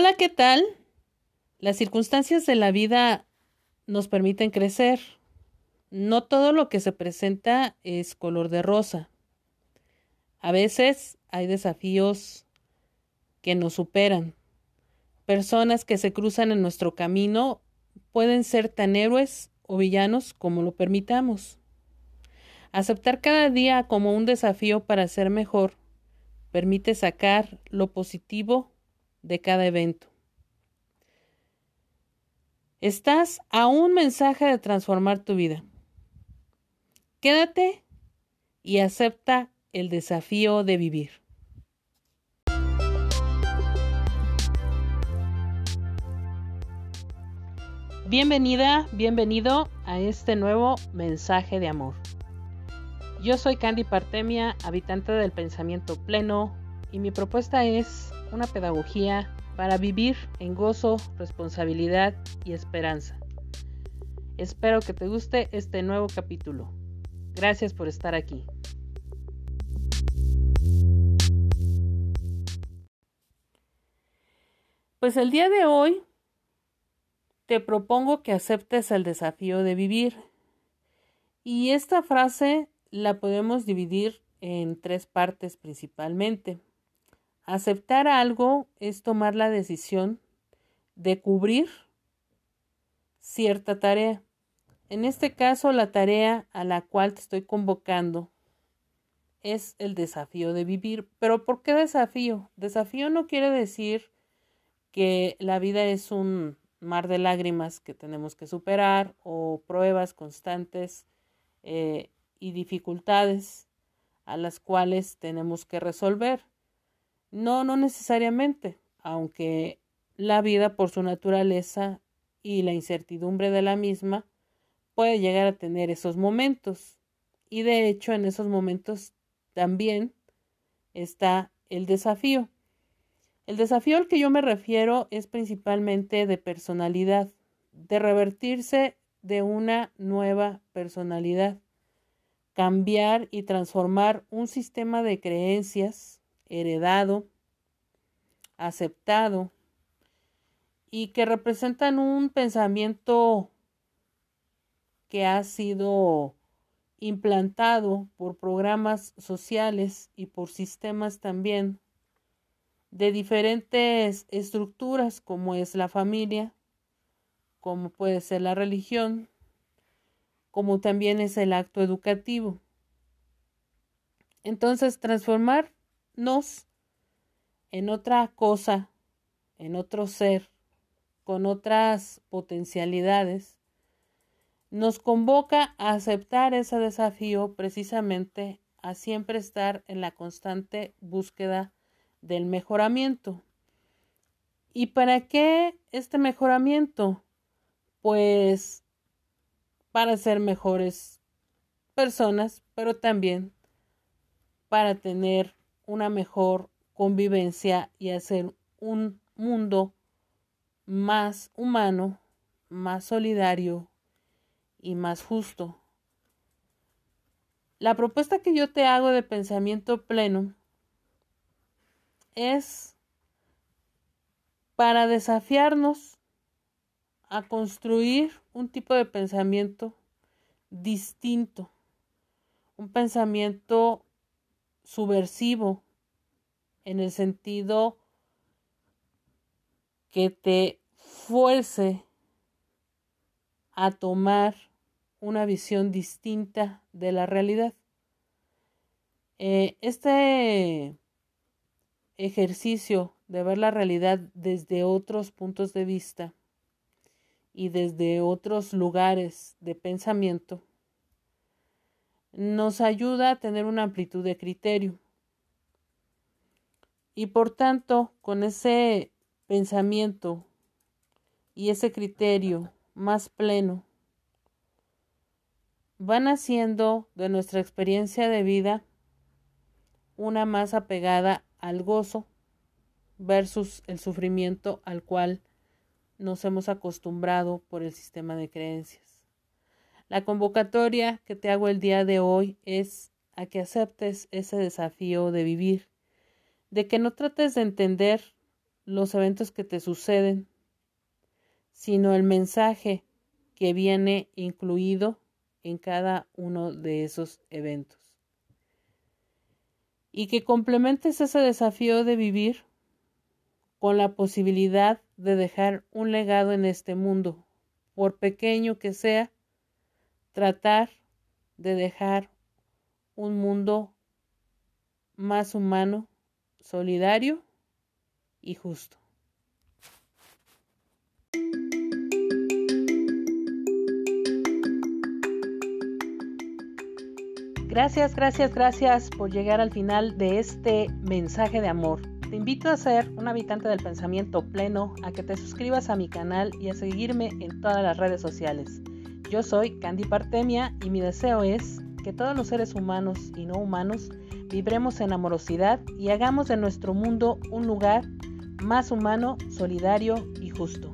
Hola, ¿qué tal? Las circunstancias de la vida nos permiten crecer. No todo lo que se presenta es color de rosa. A veces hay desafíos que nos superan. Personas que se cruzan en nuestro camino pueden ser tan héroes o villanos como lo permitamos. Aceptar cada día como un desafío para ser mejor permite sacar lo positivo de cada evento. Estás a un mensaje de transformar tu vida. Quédate y acepta el desafío de vivir. Bienvenida, bienvenido a este nuevo mensaje de amor. Yo soy Candy Partemia, habitante del pensamiento pleno, y mi propuesta es una pedagogía para vivir en gozo, responsabilidad y esperanza. Espero que te guste este nuevo capítulo. Gracias por estar aquí. Pues el día de hoy te propongo que aceptes el desafío de vivir. Y esta frase la podemos dividir en tres partes principalmente. Aceptar algo es tomar la decisión de cubrir cierta tarea. En este caso, la tarea a la cual te estoy convocando es el desafío de vivir. Pero ¿por qué desafío? Desafío no quiere decir que la vida es un mar de lágrimas que tenemos que superar o pruebas constantes eh, y dificultades a las cuales tenemos que resolver. No, no necesariamente, aunque la vida por su naturaleza y la incertidumbre de la misma puede llegar a tener esos momentos. Y de hecho en esos momentos también está el desafío. El desafío al que yo me refiero es principalmente de personalidad, de revertirse de una nueva personalidad, cambiar y transformar un sistema de creencias heredado, aceptado y que representan un pensamiento que ha sido implantado por programas sociales y por sistemas también de diferentes estructuras como es la familia, como puede ser la religión, como también es el acto educativo. Entonces, transformar nos en otra cosa, en otro ser, con otras potencialidades, nos convoca a aceptar ese desafío precisamente a siempre estar en la constante búsqueda del mejoramiento. ¿Y para qué este mejoramiento? Pues para ser mejores personas, pero también para tener una mejor convivencia y hacer un mundo más humano, más solidario y más justo. La propuesta que yo te hago de pensamiento pleno es para desafiarnos a construir un tipo de pensamiento distinto, un pensamiento subversivo en el sentido que te fuerce a tomar una visión distinta de la realidad. Eh, este ejercicio de ver la realidad desde otros puntos de vista y desde otros lugares de pensamiento nos ayuda a tener una amplitud de criterio. Y por tanto, con ese pensamiento y ese criterio más pleno, van haciendo de nuestra experiencia de vida una más apegada al gozo versus el sufrimiento al cual nos hemos acostumbrado por el sistema de creencias. La convocatoria que te hago el día de hoy es a que aceptes ese desafío de vivir, de que no trates de entender los eventos que te suceden, sino el mensaje que viene incluido en cada uno de esos eventos. Y que complementes ese desafío de vivir con la posibilidad de dejar un legado en este mundo, por pequeño que sea, tratar de dejar un mundo más humano, solidario y justo. Gracias, gracias, gracias por llegar al final de este mensaje de amor. Te invito a ser un habitante del pensamiento pleno, a que te suscribas a mi canal y a seguirme en todas las redes sociales. Yo soy Candy Partemia y mi deseo es que todos los seres humanos y no humanos vibremos en amorosidad y hagamos de nuestro mundo un lugar más humano, solidario y justo.